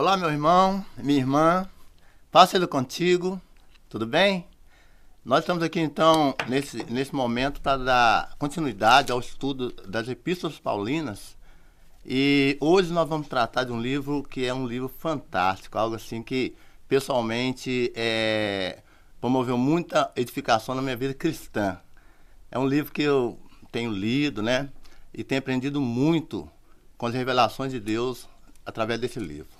Olá, meu irmão, minha irmã, paz seja contigo, tudo bem? Nós estamos aqui então nesse, nesse momento para dar continuidade ao estudo das Epístolas Paulinas e hoje nós vamos tratar de um livro que é um livro fantástico, algo assim que pessoalmente é, promoveu muita edificação na minha vida cristã. É um livro que eu tenho lido, né? E tenho aprendido muito com as revelações de Deus através desse livro.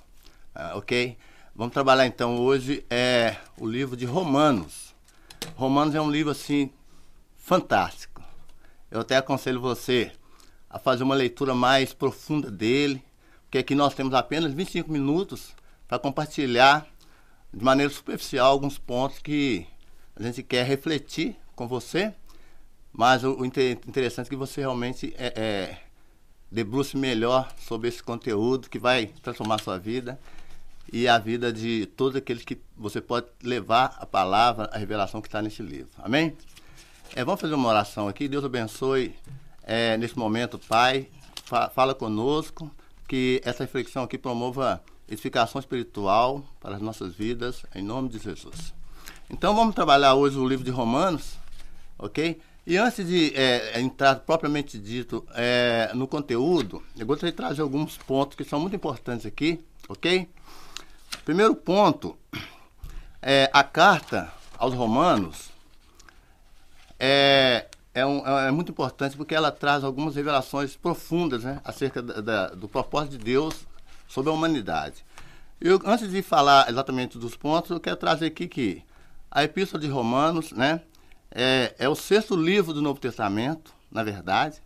Ah, ok? Vamos trabalhar então hoje é o livro de Romanos. Romanos é um livro assim fantástico. Eu até aconselho você a fazer uma leitura mais profunda dele, porque aqui nós temos apenas 25 minutos para compartilhar de maneira superficial alguns pontos que a gente quer refletir com você, mas o, o interessante é que você realmente é, é, debruce melhor sobre esse conteúdo que vai transformar a sua vida e a vida de todos aqueles que você pode levar a palavra, a revelação que está nesse livro. Amém? É, vamos fazer uma oração aqui. Deus abençoe é, nesse momento, Pai. Fa fala conosco, que essa reflexão aqui promova edificação espiritual para as nossas vidas, em nome de Jesus. Então vamos trabalhar hoje o livro de Romanos, ok? E antes de é, entrar propriamente dito é, no conteúdo, eu gostaria de trazer alguns pontos que são muito importantes aqui, ok? Primeiro ponto, é, a carta aos Romanos é, é, um, é, muito importante porque ela traz algumas revelações profundas né, acerca da, da, do propósito de Deus sobre a humanidade. Eu, antes de falar exatamente dos pontos, eu quero trazer aqui que a Epístola de Romanos né, é, é o sexto livro do Novo Testamento, na verdade.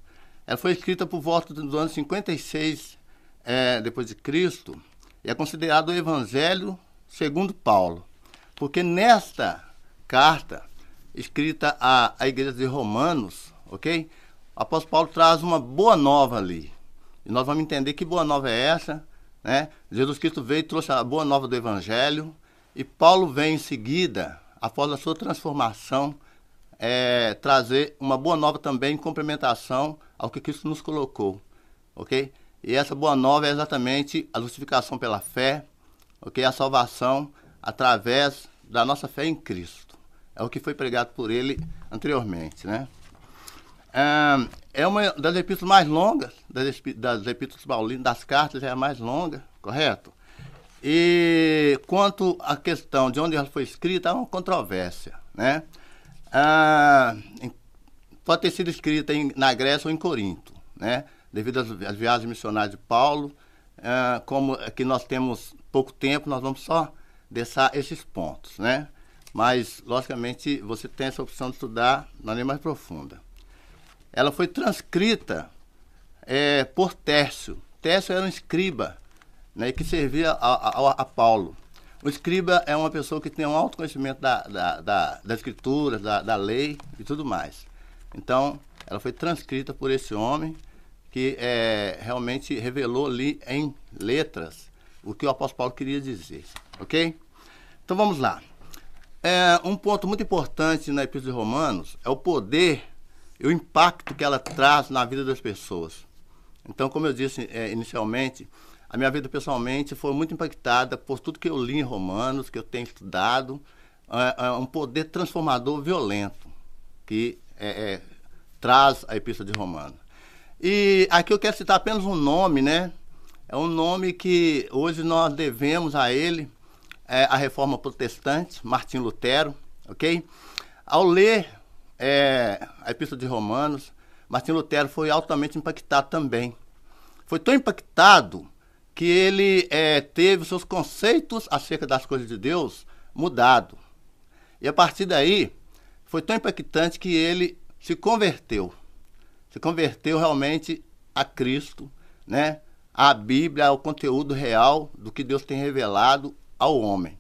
Ela foi escrita por volta do ano 56 é, depois de Cristo é considerado o Evangelho segundo Paulo, porque nesta carta escrita à, à igreja de Romanos, ok? O apóstolo Paulo traz uma boa nova ali. E nós vamos entender que boa nova é essa, né? Jesus Cristo veio e trouxe a boa nova do Evangelho, e Paulo vem em seguida, após a sua transformação, é, trazer uma boa nova também em complementação ao que Cristo nos colocou, ok? E essa boa nova é exatamente a justificação pela fé, ok? A salvação através da nossa fé em Cristo. É o que foi pregado por ele anteriormente, né? É uma das epístolas mais longas, das, epístolas paulinas, das cartas, é a mais longa, correto? E quanto à questão de onde ela foi escrita, há uma controvérsia, né? Ah, pode ter sido escrita em, na Grécia ou em Corinto, né? Devido às, às viagens missionárias de Paulo. Uh, como aqui nós temos pouco tempo, nós vamos só deixar esses pontos, né? Mas, logicamente, você tem essa opção de estudar na linha mais profunda. Ela foi transcrita é, por Tércio. Tércio era um escriba, né, que servia a, a, a, Paulo. O escriba é uma pessoa que tem um alto conhecimento da, da, da, da escritura, da, da lei e tudo mais. Então, ela foi transcrita por esse homem que é, realmente revelou ali em letras o que o apóstolo Paulo queria dizer, ok? Então vamos lá. É, um ponto muito importante na Epístola de Romanos é o poder e o impacto que ela traz na vida das pessoas. Então, como eu disse é, inicialmente, a minha vida pessoalmente foi muito impactada por tudo que eu li em Romanos, que eu tenho estudado, é, é um poder transformador violento que é, é, traz a Epístola de Romanos. E aqui eu quero citar apenas um nome, né? É um nome que hoje nós devemos a ele, é, a reforma protestante, Martim Lutero, ok? Ao ler é, a Epístola de Romanos, Martim Lutero foi altamente impactado também. Foi tão impactado que ele é, teve seus conceitos acerca das coisas de Deus mudado. E a partir daí, foi tão impactante que ele se converteu se converteu realmente a Cristo, né? A Bíblia, ao conteúdo real do que Deus tem revelado ao homem.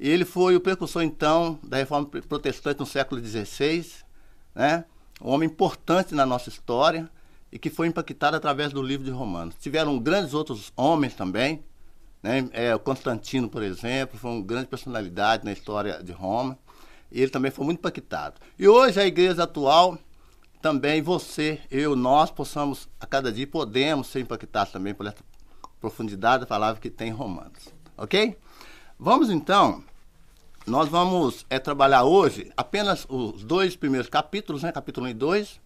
E ele foi o precursor, então, da reforma protestante no século XVI, né? um homem importante na nossa história e que foi impactado através do livro de Romanos. Tiveram grandes outros homens também, né? é, o Constantino, por exemplo, foi uma grande personalidade na história de Roma, e ele também foi muito impactado. E hoje a igreja atual também você, eu, nós possamos, a cada dia, podemos ser impactados também por essa profundidade da palavra que tem em Romanos. Ok? Vamos então, nós vamos é, trabalhar hoje apenas os dois primeiros capítulos, né? Capítulo 1 e 2.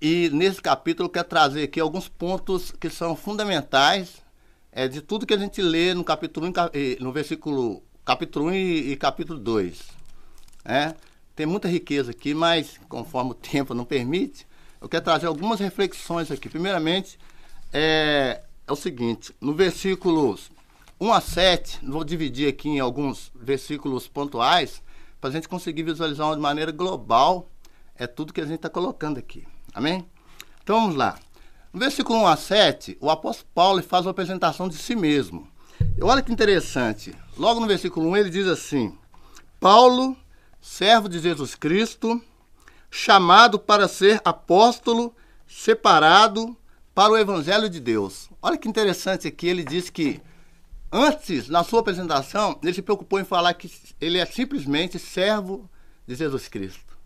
E nesse capítulo eu quero trazer aqui alguns pontos que são fundamentais é, de tudo que a gente lê no capítulo 1, no versículo capítulo 1 e, e capítulo 2. É, tem muita riqueza aqui, mas conforme o tempo não permite, eu quero trazer algumas reflexões aqui. Primeiramente, é, é o seguinte, no versículos 1 a 7, vou dividir aqui em alguns versículos pontuais, para a gente conseguir visualizar de maneira global é tudo que a gente está colocando aqui. Amém? Então vamos lá. No versículo 1 a 7, o apóstolo Paulo faz uma apresentação de si mesmo. E olha que interessante. Logo no versículo 1 ele diz assim: Paulo, servo de Jesus Cristo, chamado para ser apóstolo, separado para o evangelho de Deus. Olha que interessante aqui, ele diz que antes, na sua apresentação, ele se preocupou em falar que ele é simplesmente servo de Jesus Cristo.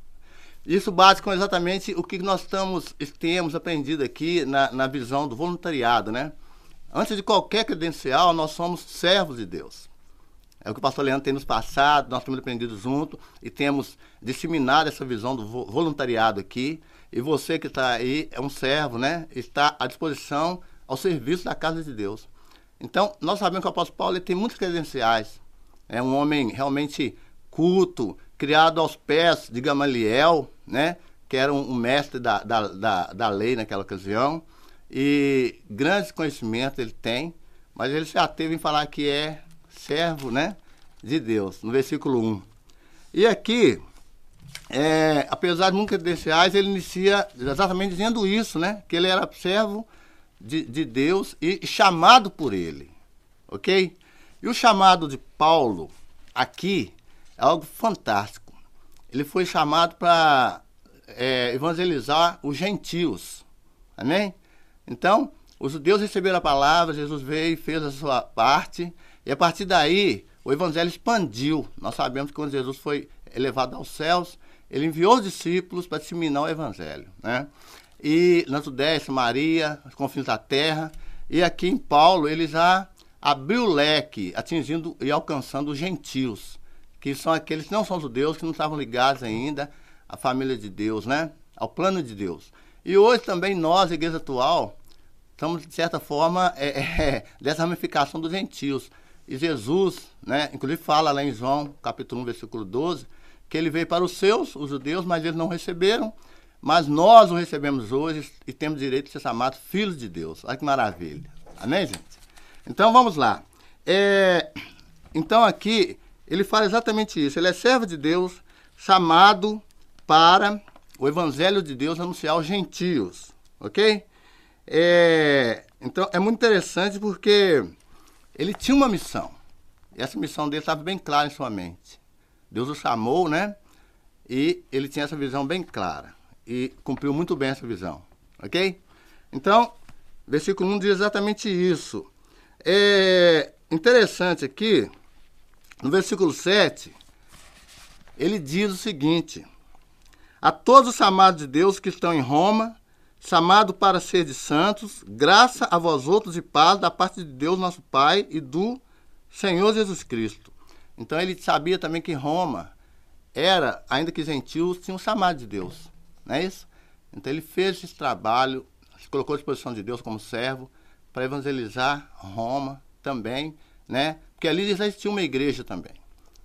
Isso bate com exatamente o que nós estamos, temos aprendido aqui na, na visão do voluntariado, né? Antes de qualquer credencial, nós somos servos de Deus. É o que o pastor Leandro tem nos passado, nós temos aprendido junto e temos disseminado essa visão do voluntariado aqui. E você que está aí é um servo, né? Está à disposição ao serviço da casa de Deus. Então, nós sabemos que o apóstolo Paulo tem muitas credenciais. É um homem realmente culto, criado aos pés de Gamaliel, né? Que era um, um mestre da, da, da, da lei naquela ocasião. E grandes conhecimentos ele tem, mas ele se ateve em falar que é servo, né? De Deus, no versículo 1. E aqui, é, apesar de muitas credenciais, ele inicia exatamente dizendo isso, né? Que ele era servo de, de Deus e chamado por ele, ok? E o chamado de Paulo aqui é algo fantástico. Ele foi chamado para é, evangelizar os gentios, amém? Então, os judeus receberam a palavra, Jesus veio e fez a sua parte, e a partir daí o evangelho expandiu. Nós sabemos que quando Jesus foi elevado aos céus, ele enviou os discípulos para disseminar o evangelho, né? E na Judéia, Maria, os confins da terra, e aqui em Paulo ele já abriu o leque, atingindo e alcançando os gentios, que são aqueles que não são judeus, que não estavam ligados ainda à família de Deus, né? Ao plano de Deus. E hoje também nós, igreja atual, estamos, de certa forma, é, é, dessa ramificação dos gentios. E Jesus, né, inclusive fala lá em João, capítulo 1, versículo 12, que ele veio para os seus, os judeus, mas eles não receberam, mas nós o recebemos hoje e temos direito de ser chamados filhos de Deus. Olha que maravilha. Amém, gente? Então vamos lá. É, então aqui ele fala exatamente isso. Ele é servo de Deus, chamado para o evangelho de Deus anunciar aos gentios, ok? É, então é muito interessante porque ele tinha uma missão. E essa missão dele estava bem clara em sua mente. Deus o chamou, né? E ele tinha essa visão bem clara. E cumpriu muito bem essa visão, ok? Então, versículo 1 diz exatamente isso. É interessante aqui, no versículo 7, ele diz o seguinte: a todos os chamados de Deus que estão em Roma, chamado para ser de santos, graça a vós outros e paz da parte de Deus nosso Pai e do Senhor Jesus Cristo. Então ele sabia também que Roma era, ainda que gentios, tinha um chamado de Deus, não é isso? Então ele fez esse trabalho, se colocou à disposição de Deus como servo para evangelizar Roma também, né? Porque ali já existia uma igreja também.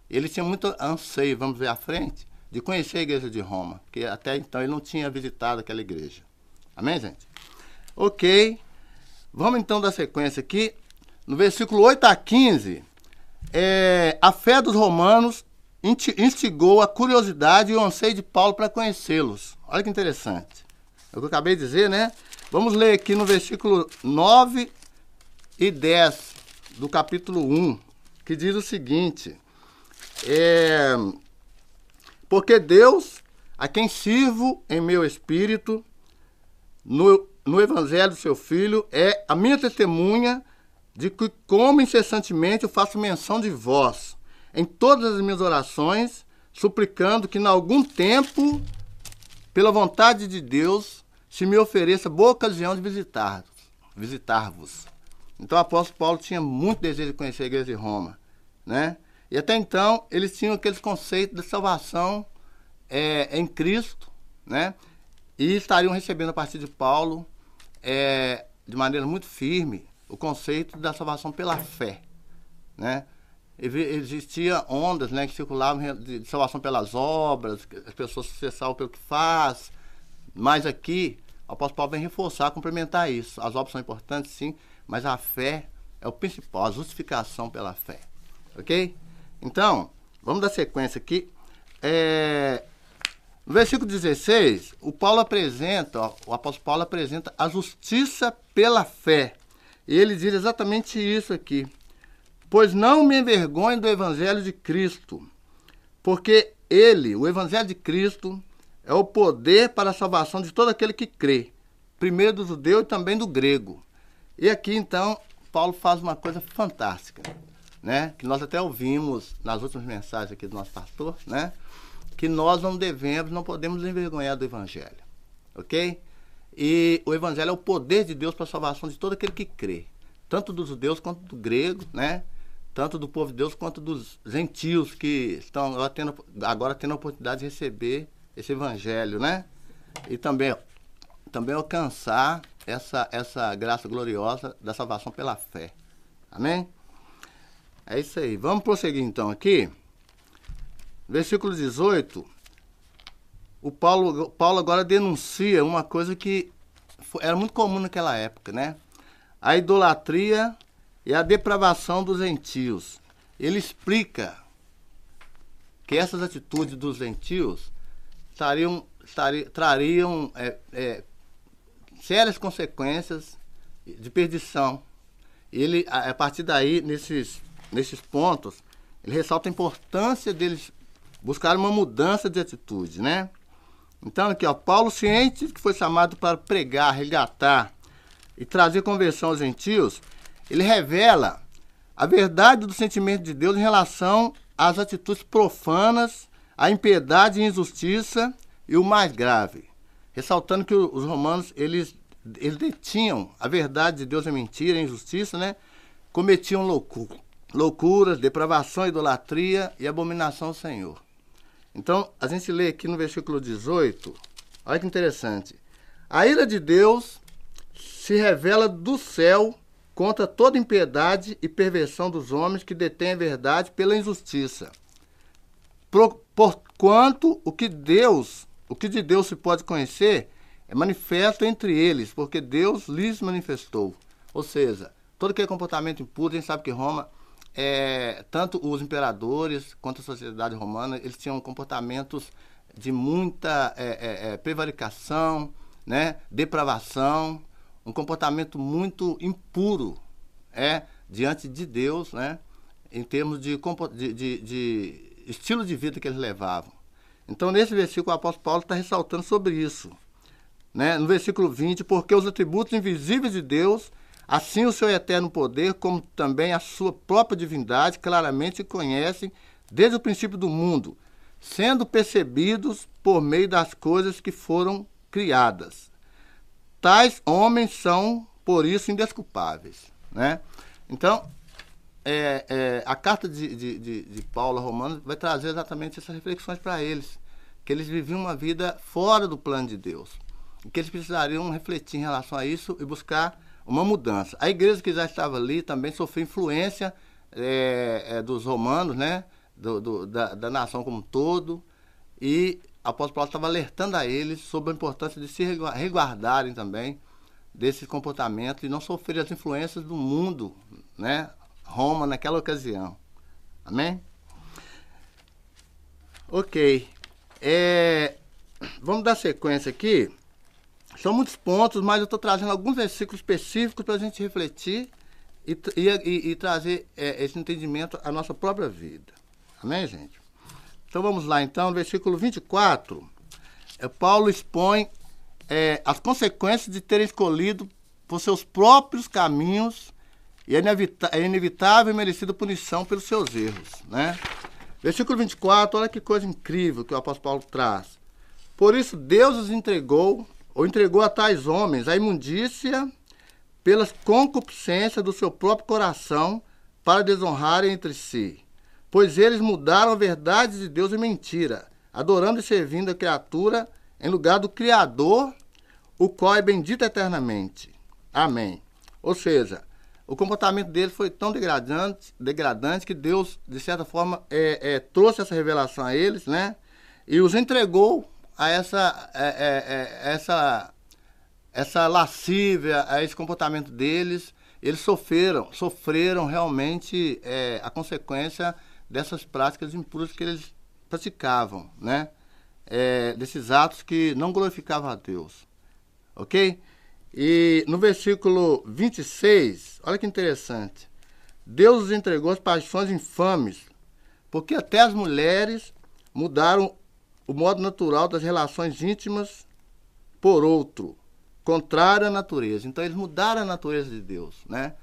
Ele tinha muito anseio, vamos ver à frente, de conhecer a igreja de Roma, porque até então ele não tinha visitado aquela igreja. Amém, gente? Ok. Vamos então dar sequência aqui. No versículo 8 a 15, é, a fé dos romanos instigou a curiosidade e o anseio de Paulo para conhecê-los. Olha que interessante. É o que eu acabei de dizer, né? Vamos ler aqui no versículo 9 e 10 do capítulo 1, que diz o seguinte: é, porque Deus, a quem sirvo em meu espírito, no, no evangelho do seu Filho, é a minha testemunha de que, como incessantemente, eu faço menção de vós em todas as minhas orações, suplicando que, em algum tempo, pela vontade de Deus, se me ofereça boa ocasião de visitar-vos. Visitar Então o apóstolo Paulo tinha muito desejo de conhecer a igreja de Roma, né? E até então eles tinham aqueles conceitos de salvação é, em Cristo, né? E estariam recebendo a partir de Paulo, é, de maneira muito firme, o conceito da salvação pela fé, né? Existia ondas, né, que circulavam de salvação pelas obras, as pessoas se salvam pelo que faz, mas aqui o apóstolo Paulo vem reforçar, complementar isso. As obras são importantes, sim, mas a fé é o principal, a justificação pela fé. Ok? Então, vamos dar sequência aqui. É, no versículo 16, o Paulo apresenta, ó, o apóstolo Paulo apresenta a justiça pela fé. E ele diz exatamente isso aqui. Pois não me envergonho do evangelho de Cristo, porque ele, o evangelho de Cristo, é o poder para a salvação de todo aquele que crê, primeiro do judeu e também do grego. E aqui então Paulo faz uma coisa fantástica, né? Que nós até ouvimos nas últimas mensagens aqui do nosso pastor, né? Que nós não devemos, não podemos envergonhar do evangelho, ok? E o evangelho é o poder de Deus para a salvação de todo aquele que crê, tanto dos judeus quanto do grego, né? Tanto do povo de Deus quanto dos gentios que estão agora tendo, agora tendo a oportunidade de receber esse evangelho, né? E também, também alcançar essa, essa graça gloriosa da salvação pela fé. Amém? É isso aí. Vamos prosseguir então aqui. Versículo 18. O Paulo, Paulo agora denuncia uma coisa que era muito comum naquela época, né? A idolatria e a depravação dos gentios. Ele explica que essas atitudes dos gentios estariam, trariam é, é, sérias consequências de perdição. Ele, a, a partir daí, nesses, nesses pontos, ele ressalta a importância deles buscar uma mudança de atitude, né? Então, aqui, ó, Paulo, ciente que foi chamado para pregar, resgatar e trazer conversão aos gentios, ele revela a verdade do sentimento de Deus em relação às atitudes profanas a impiedade e injustiça e o mais grave, ressaltando que os romanos eles, eles detinham a verdade de Deus é mentira, é injustiça, né? Cometiam loucura, loucuras, depravação, idolatria e abominação ao Senhor. Então, a gente lê aqui no versículo 18, olha que interessante. A ira de Deus se revela do céu contra toda impiedade e perversão dos homens que detêm a verdade pela injustiça Porquanto o que Deus, o que de Deus se pode conhecer, é manifesto entre eles, porque Deus lhes manifestou. Ou seja, todo aquele comportamento impuro, a gente sabe que Roma, é, tanto os imperadores quanto a sociedade romana, eles tinham comportamentos de muita é, é, é prevaricação, né, depravação, um comportamento muito impuro é, diante de Deus, né, em termos de, de, de, de estilo de vida que eles levavam. Então, nesse versículo, o apóstolo Paulo está ressaltando sobre isso. Né? No versículo 20, porque os atributos invisíveis de Deus, assim o seu eterno poder, como também a sua própria divindade, claramente conhecem desde o princípio do mundo, sendo percebidos por meio das coisas que foram criadas. Tais homens são, por isso, indesculpáveis. Né? Então, é, é, a carta de, de, de, de Paulo a Romanos vai trazer exatamente essas reflexões para eles. Que eles viviam uma vida fora do plano de Deus. E que eles precisariam refletir em relação a isso e buscar uma mudança. A igreja que já estava ali também sofreu influência é, é dos romanos, né? Do, do, da, da nação como um todo. E o apóstolo Paulo estava alertando a eles sobre a importância de se reguardarem também desse comportamento e não sofrer as influências do mundo, né? Roma naquela ocasião. Amém? Ok. É, vamos dar sequência aqui. São muitos pontos, mas eu estou trazendo alguns versículos específicos para a gente refletir e, e, e trazer é, esse entendimento à nossa própria vida. Amém, gente? Então vamos lá, então, no versículo 24, é, Paulo expõe é, as consequências de ter escolhido por seus próprios caminhos e é, é inevitável e merecida punição pelos seus erros. Né? Versículo 24, olha que coisa incrível que o apóstolo Paulo traz. Por isso Deus os entregou, ou entregou a tais homens, a imundícia pelas concupiscências do seu próprio coração, para desonrarem entre si. Pois eles mudaram a verdade de Deus em mentira, adorando e servindo a criatura em lugar do Criador, o qual é bendito eternamente. Amém. Ou seja, o comportamento deles foi tão degradante, degradante que Deus, de certa forma, é, é, trouxe essa revelação a eles, né? E os entregou a essa, é, é, é essa, essa lascívia, a esse comportamento deles. Eles sofreram, sofreram realmente é, a consequência dessas práticas impuras que eles praticavam, né? desses atos que não glorificavam a Deus. Ok? E no versículo 26, olha que interessante. Deus os entregou as paixões infames, porque até as mulheres mudaram o modo natural das relações íntimas por outro, contrário à natureza. Então eles mudaram a natureza de Deus, né?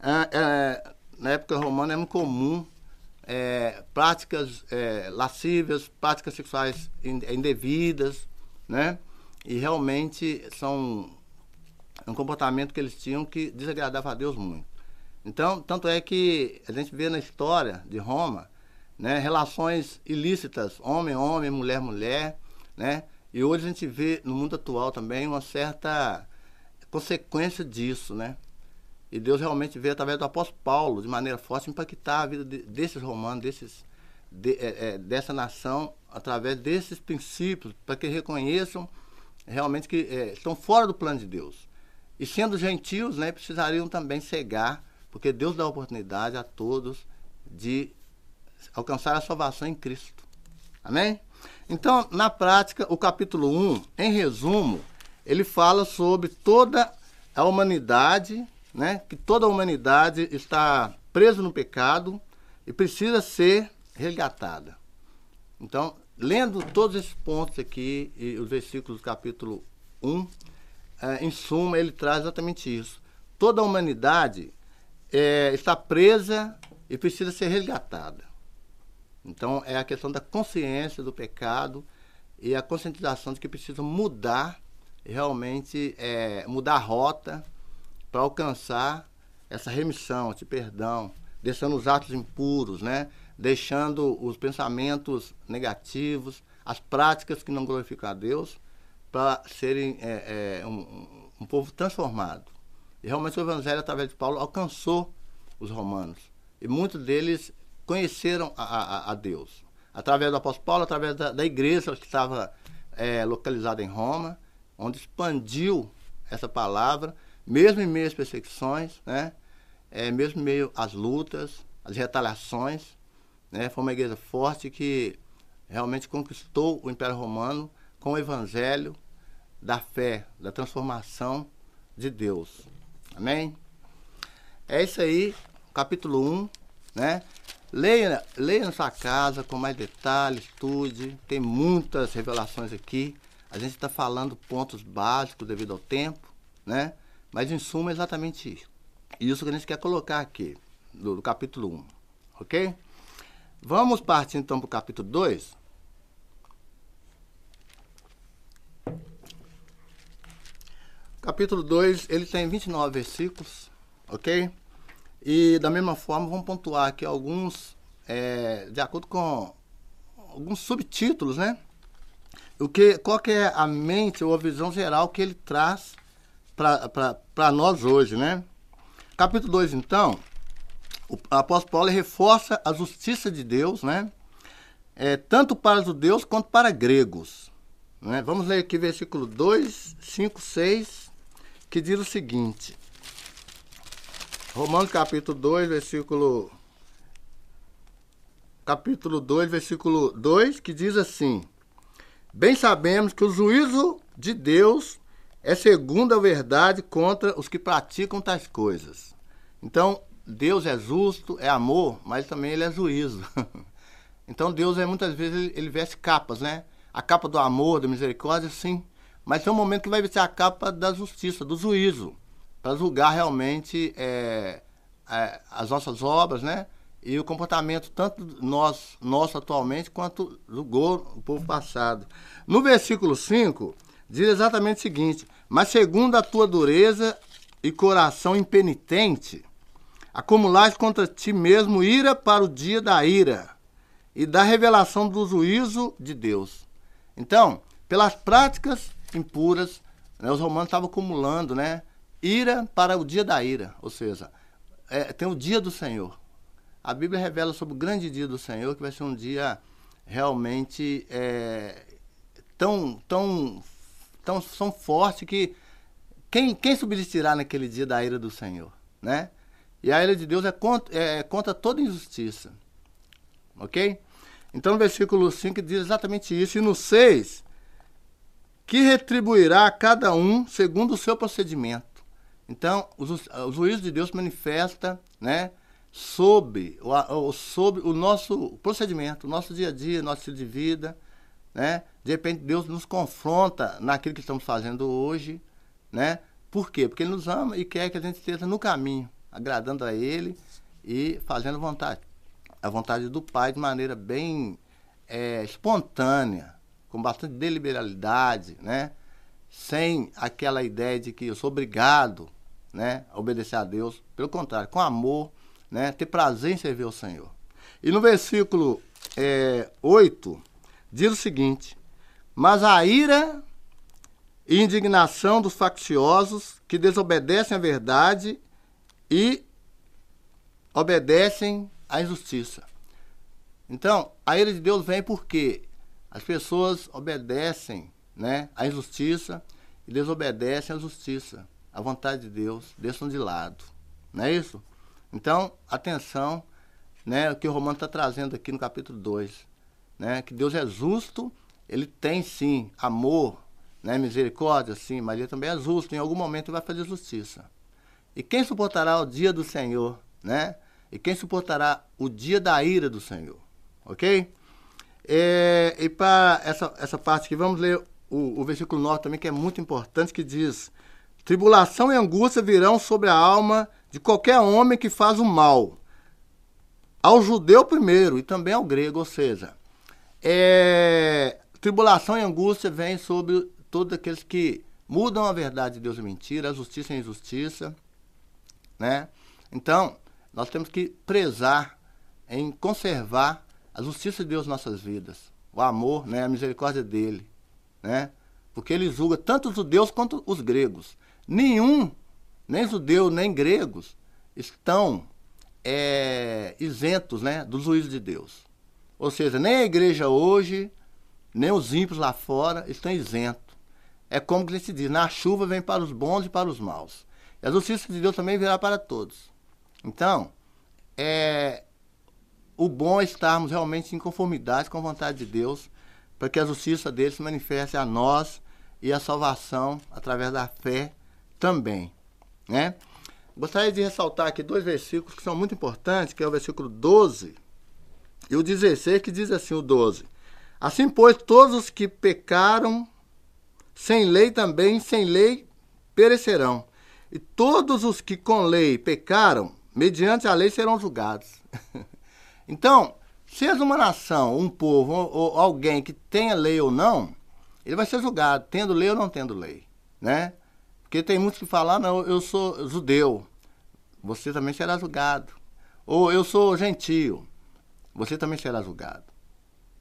É, é, na época romana é muito comum é, práticas é, práticas sexuais indevidas, né? E realmente são um comportamento que eles tinham que desagradava a Deus muito. Então, tanto é que a gente vê na história de Roma, né, relações ilícitas, homem, homem, mulher, mulher, né? E hoje a gente vê no mundo atual também uma certa consequência disso, né? E Deus realmente veio através do apóstolo Paulo, de maneira forte, impactar a vida de, desses romanos, desses, de, é, é, dessa nação, através desses princípios, para que reconheçam realmente que é, estão fora do plano de Deus. E sendo gentios, né, precisariam também cegar, porque Deus dá oportunidade a todos de alcançar a salvação em Cristo. Amém? Então, na prática, o capítulo 1, em resumo, ele fala sobre toda a humanidade, né, que toda a humanidade está presa no pecado e precisa ser resgatada. Então, lendo todos esses pontos aqui e os versículos do capítulo 1, é, em suma, ele traz exatamente isso. Toda a humanidade é, está presa e precisa ser resgatada. Então, é a questão da consciência do pecado e a conscientização de que precisa mudar, realmente é, mudar a rota para alcançar essa remissão, esse perdão, deixando os atos impuros, né? deixando os pensamentos negativos, as práticas que não glorificam a Deus para serem é, é, um, um, povo transformado. E realmente o Evangelho, através de Paulo, alcançou os romanos. E muitos deles conheceram a, a, a Deus. Através do apóstolo Paulo, através da, da igreja que estava é, localizada em Roma, onde expandiu essa palavra, mesmo em meio às perseguições, né? É, mesmo em meio às lutas, às retaliações. Né? Foi uma igreja forte que realmente conquistou o Império Romano com o Evangelho da fé, da transformação de Deus. Amém? É isso aí, capítulo 1, né? Leia, leia na sua casa com mais detalhes, estude. Tem muitas revelações aqui. A gente está falando pontos básicos devido ao tempo, né? Mas em suma é exatamente isso. Isso que a gente quer colocar aqui, do, do capítulo 1. Ok? Vamos partir então para o capítulo 2. Capítulo 2, ele tem 29 versículos, ok? E da mesma forma, vamos pontuar aqui alguns, é, de acordo com alguns subtítulos, né? O que, qual que é a mente ou a visão geral que ele traz para nós hoje, né? Capítulo 2, então, o apóstolo Paulo reforça a justiça de Deus, né? É, tanto para judeus quanto para gregos. Né? Vamos ler aqui versículo 2, 5, 6 que diz o seguinte. Romanos capítulo 2, versículo capítulo 2, versículo 2, que diz assim: Bem sabemos que o juízo de Deus é segundo a verdade contra os que praticam tais coisas. Então, Deus é justo, é amor, mas também ele é juízo. então, Deus é muitas vezes ele, ele veste capas, né? A capa do amor, da misericórdia, sim. Mas tem um momento que vai ser a capa da justiça, do juízo, para julgar realmente é, é, as nossas obras, né? E o comportamento tanto nós, nosso atualmente, quanto julgou o povo passado. No versículo 5, diz exatamente o seguinte: Mas segundo a tua dureza e coração impenitente, acumulais contra ti mesmo ira para o dia da ira e da revelação do juízo de Deus. Então, pelas práticas impuras, né, os romanos estavam acumulando, né? Ira para o dia da ira, ou seja, é, tem o dia do Senhor. A Bíblia revela sobre o grande dia do Senhor, que vai ser um dia realmente é, tão, tão, tão, tão forte que quem, quem subsistirá naquele dia da ira do Senhor, né? E a ira de Deus é contra, é contra toda injustiça. Ok? Então, no versículo 5 diz exatamente isso. E no 6, que retribuirá a cada um segundo o seu procedimento. Então, o, juízo de Deus manifesta, né? Sobre o, sobre o nosso procedimento, o nosso dia a dia, nosso estilo de vida, né? De repente, Deus nos confronta naquilo que estamos fazendo hoje, né? Por quê? Porque Ele nos ama e quer que a gente esteja no caminho, agradando a Ele e fazendo vontade, a vontade do Pai de maneira bem é, espontânea, com bastante deliberalidade, né? Sem aquela ideia de que eu sou obrigado, né, obedecer a Deus. Pelo contrário, com amor, né, ter prazer em servir ao Senhor. E no versículo é, 8, diz o seguinte: Mas a ira e indignação dos facciosos que desobedecem à verdade e obedecem à injustiça. Então, a ira de Deus vem porque as pessoas obedecem né, à injustiça e desobedecem à justiça, à vontade de Deus, deixam de lado. Não é isso? Então, atenção, né, o que o Romano está trazendo aqui no capítulo 2. Né, que Deus é justo, ele tem sim amor, né? Misericórdia, sim, mas ele também é justo. Em algum momento vai fazer justiça. E quem suportará o dia do Senhor, né? E quem suportará o dia da ira do Senhor, ok? É, e para essa, essa parte aqui, vamos ler o, o versículo 9 também, que é muito importante, que diz: Tribulação e angústia virão sobre a alma de qualquer homem que faz o mal. Ao judeu primeiro e também ao grego, ou seja, é, tribulação e angústia vêm sobre todos aqueles que mudam a verdade de Deus e mentira, a justiça e a injustiça, né? Então, nós temos que prezar em conservar a justiça de Deus em nossas vidas, o amor, né, a misericórdia dele, né? Porque ele julga tanto os judeus quanto os gregos. Nenhum, nem judeu, nem gregos, estão é, isentos né, do juízo de Deus. Ou seja, nem a igreja hoje, nem os ímpios lá fora estão isentos é como que se diz, na chuva vem para os bons e para os maus. E a justiça de Deus também virá para todos. Então, é, o bom é estarmos realmente em conformidade com a vontade de Deus, para que a justiça dele se manifeste a nós e a salvação através da fé também. Né? Gostaria de ressaltar aqui dois versículos que são muito importantes, que é o versículo 12 e o 16, que diz assim, o 12. Assim, pois, todos os que pecaram sem lei também, sem lei perecerão. E todos os que com lei pecaram, mediante a lei serão julgados. então, se és uma nação, um povo ou, alguém que tenha lei ou não, ele vai ser julgado, tendo lei ou não tendo lei, né? Porque tem muitos que falam, ah, não, eu sou judeu, você também será julgado. Ou eu sou gentio, você também será julgado.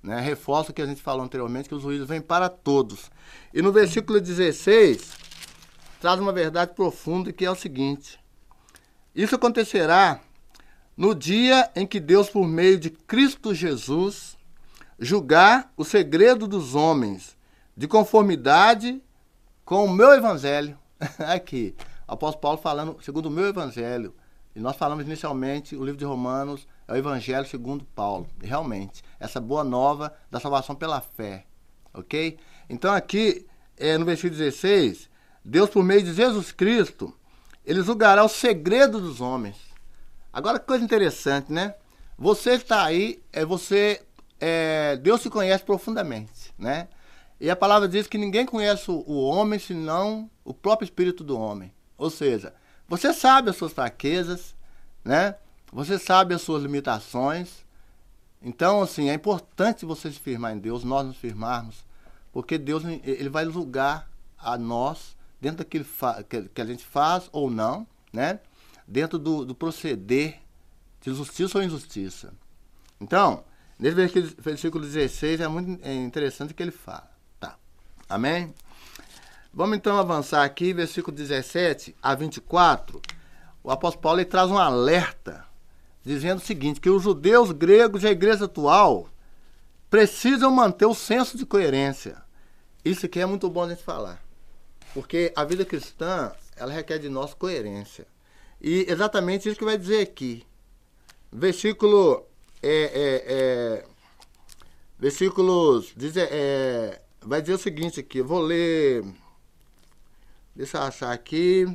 Né? O que a gente falou anteriormente, que os juízos vêm para todos. E no versículo 16, traz uma verdade profunda que é o seguinte: Isso acontecerá no dia em que Deus, por meio de Cristo Jesus, julgar o segredo dos homens, de conformidade com o meu evangelho. Aqui, o apóstolo Paulo falando segundo o meu evangelho. E nós falamos inicialmente o livro de Romanos é o Evangelho segundo Paulo. Realmente, essa boa nova da salvação pela fé. Ok? Então, aqui, é, no versículo 16, Deus, por meio de Jesus Cristo, ele julgará o segredo dos homens. Agora, que coisa interessante, né? Você está aí, é você. É, Deus se conhece profundamente, né? E a palavra diz que ninguém conhece o homem senão o próprio espírito do homem. Ou seja, você sabe as suas fraquezas, né? Você sabe as suas limitações. Então, assim, é importante você se firmar em Deus, nós nos firmarmos, porque Deus ele vai julgar a nós dentro daquilo que, a gente faz ou não, né? Dentro do, do proceder de justiça ou injustiça. Então, nesse versículo 16 é muito é interessante o que ele fala. Amém? Vamos então avançar aqui, versículo 17 a 24. O apóstolo Paulo traz um alerta dizendo o seguinte: que os judeus gregos e a igreja atual precisam manter o senso de coerência. Isso aqui é muito bom a gente falar. Porque a vida cristã, ela requer de nós coerência. E exatamente isso que vai dizer aqui. Versículo. É, é, é, versículos. Diz, é, vai dizer o seguinte aqui. Vou ler. Deixa eu achar aqui.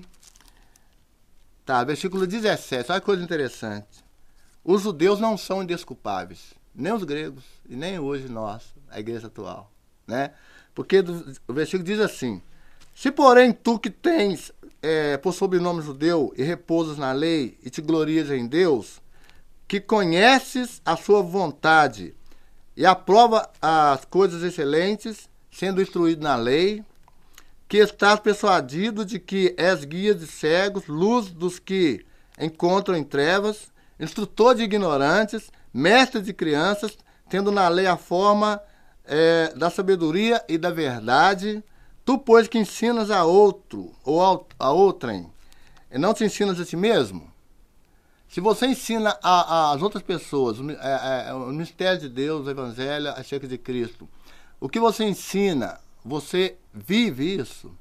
Tá, versículo 17. Olha que coisa interessante. Os judeus não são indesculpáveis, nem os gregos, e nem hoje nós, a igreja atual. Né? Porque do, o versículo diz assim: Se, porém, tu que tens é, por sobrenome judeu e repousas na lei e te glorias em Deus, que conheces a sua vontade e aprova as coisas excelentes, sendo instruído na lei, que estás persuadido de que és guia de cegos, luz dos que encontram em trevas, instrutor de ignorantes, mestre de crianças, tendo na lei a forma é, da sabedoria e da verdade, tu, pois, que ensinas a outro ou a outrem, não te ensinas a ti mesmo? Se você ensina às outras pessoas é, é, o mistério de Deus, o Evangelho acerca de Cristo, o que você ensina, você vive isso,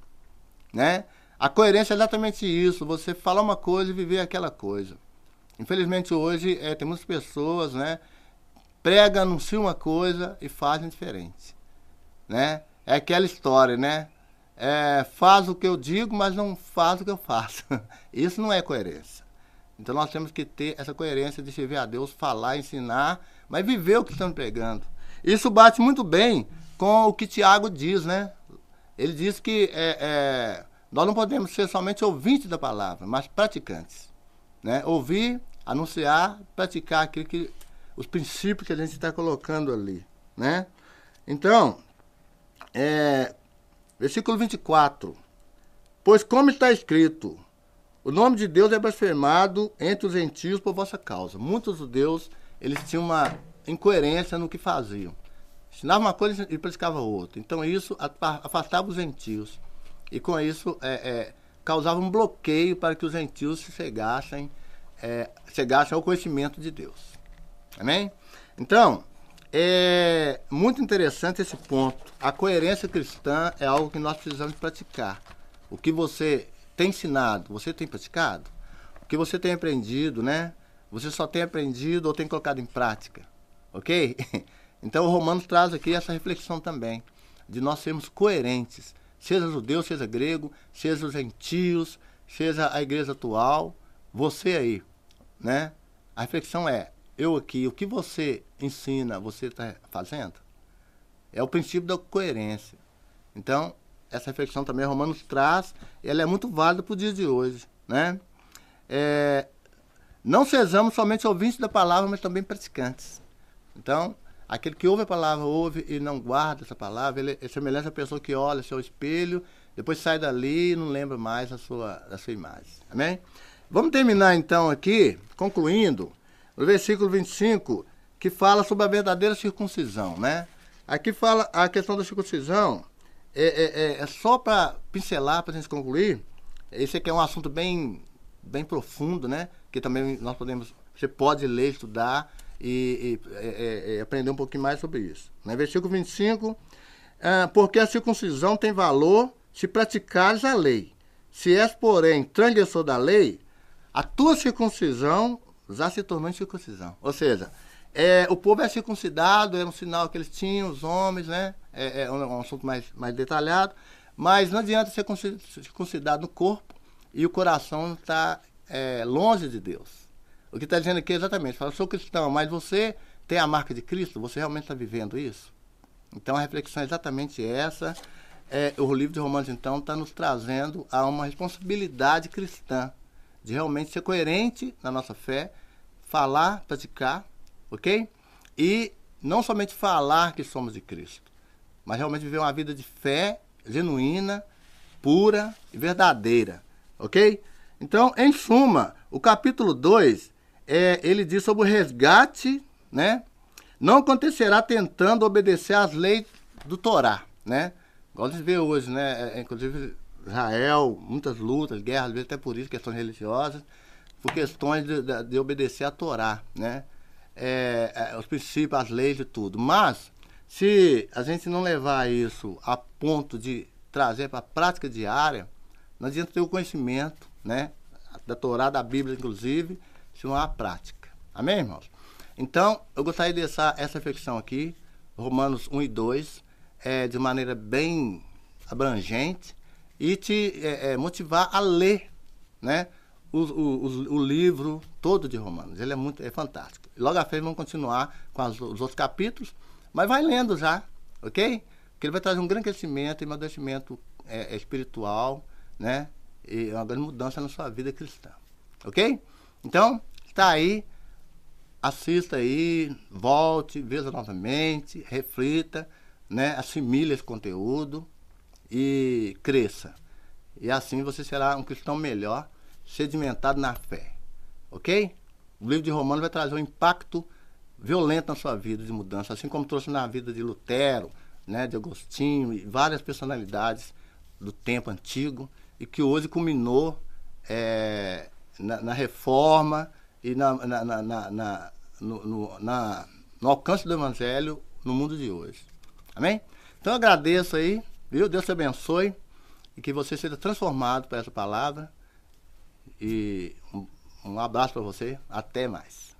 né? A coerência é exatamente isso, você falar uma coisa e viver aquela coisa. Infelizmente hoje é, tem muitas pessoas, né? Prega, anuncia uma coisa e fazem diferente, né? É aquela história, né? É, faz o que eu digo, mas não faz o que eu faço. Isso não é coerência. Então nós temos que ter essa coerência de servir a Deus, falar, ensinar, mas viver o que estamos pregando. Isso bate muito bem com o que Tiago diz, né? Ele diz que é, é, nós não podemos ser somente ouvintes da palavra, mas praticantes. Né? Ouvir, anunciar, praticar aquilo que, os princípios que a gente está colocando ali. Né? Então, é, versículo 24. Pois como está escrito, o nome de Deus é blasfemado entre os gentios por vossa causa. Muitos judeus, eles tinham uma incoerência no que faziam. Ensinava uma coisa e praticava outra. Então isso afastava os gentios. E com isso é, é, causava um bloqueio para que os gentios se chegassem, é, chegassem ao conhecimento de Deus. Amém? Então, é muito interessante esse ponto. A coerência cristã é algo que nós precisamos praticar. O que você tem ensinado, você tem praticado? O que você tem aprendido, né? Você só tem aprendido ou tem colocado em prática, ok? Então o Romanos traz aqui essa reflexão também, de nós sermos coerentes, seja judeu, seja grego, seja os gentios, seja a igreja atual, você aí, né? A reflexão é, eu aqui, o que você ensina, você está fazendo? É o princípio da coerência. Então, essa reflexão também Romanos traz, ela é muito válida para o dia de hoje, né? É, não sejamos somente ouvintes da palavra, mas também praticantes. Então, aquele que ouve a palavra, ouve e não guarda essa palavra, ele é semelhante à pessoa que olha seu espelho, depois sai dali e não lembra mais a sua, a sua imagem. Amém? Vamos terminar então aqui, concluindo, no versículo 25, que fala sobre a verdadeira circuncisão, né? Aqui fala a questão da circuncisão, é, é, é, é só para pincelar, para a gente concluir, esse aqui é um assunto bem, bem profundo, né? Que também nós podemos, você pode ler, estudar e, e é, é, é aprender um pouquinho mais sobre isso. Né? Versículo 25, ah, porque a circuncisão tem valor se praticares a lei. Se és, porém, transgressor da lei, a tua circuncisão já se tornou circuncisão. Ou seja, é, o povo é circuncidado, era um sinal que eles tinham, os homens, né? É, é um, um, assunto mais, mais detalhado. Mas não adianta ser circuncidado no corpo e o coração está é, longe de Deus. O que está dizendo aqui é exatamente, fala, sou cristão, mas você tem a marca de Cristo? Você realmente está vivendo isso? Então a reflexão é exatamente essa. É, o livro de Romanos, então, está nos trazendo a uma responsabilidade cristã de realmente ser coerente na nossa fé, falar, praticar ok? E não somente falar que somos de Cristo, mas realmente viver uma vida de fé genuína, pura e verdadeira, ok? Então, em suma, o capítulo 2, é, ele diz sobre o resgate, né? Não acontecerá tentando obedecer às leis do Torá, né? Igual a gente vê hoje, né? É, inclusive, Israel, muitas lutas, guerras, às vezes até por isso, questões religiosas, por questões de, de, de obedecer à Torá, né? É, é, os princípios, as leis e tudo. Mas, se a gente não levar isso a ponto de trazer para a prática diária, não adianta ter o conhecimento, né? Da Torá, da Bíblia, inclusive, se não há prática. Amém, irmãos? Então, eu gostaria de deixar essa reflexão aqui, Romanos 1 e 2, é, de maneira bem abrangente, e te é, é, motivar a ler, né? O, o, o, livro todo de Romanos. Ele é muito é fantástico. Logo a frente vamos continuar com as, os outros capítulos, mas vai lendo já, ok? Porque ele vai trazer um grande crescimento e amadurecimento é, é, espiritual, né? E uma grande mudança na sua vida cristã, ok? Então, está aí, assista aí, volte, veja novamente, reflita, né? Assimile esse conteúdo e cresça. E assim você será um cristão melhor, sedimentado na fé. Ok? O livro de Romanos vai trazer um impacto violento na sua vida de mudança, assim como trouxe na vida de Lutero, né, de Agostinho e várias personalidades do tempo antigo e que hoje culminou é, na, na, reforma e na, na, na no, no, no, alcance do Evangelho no mundo de hoje. Amém? Então eu agradeço aí, viu? Deus te abençoe e que você seja transformado por essa palavra. E um, um abraço para você. Até mais.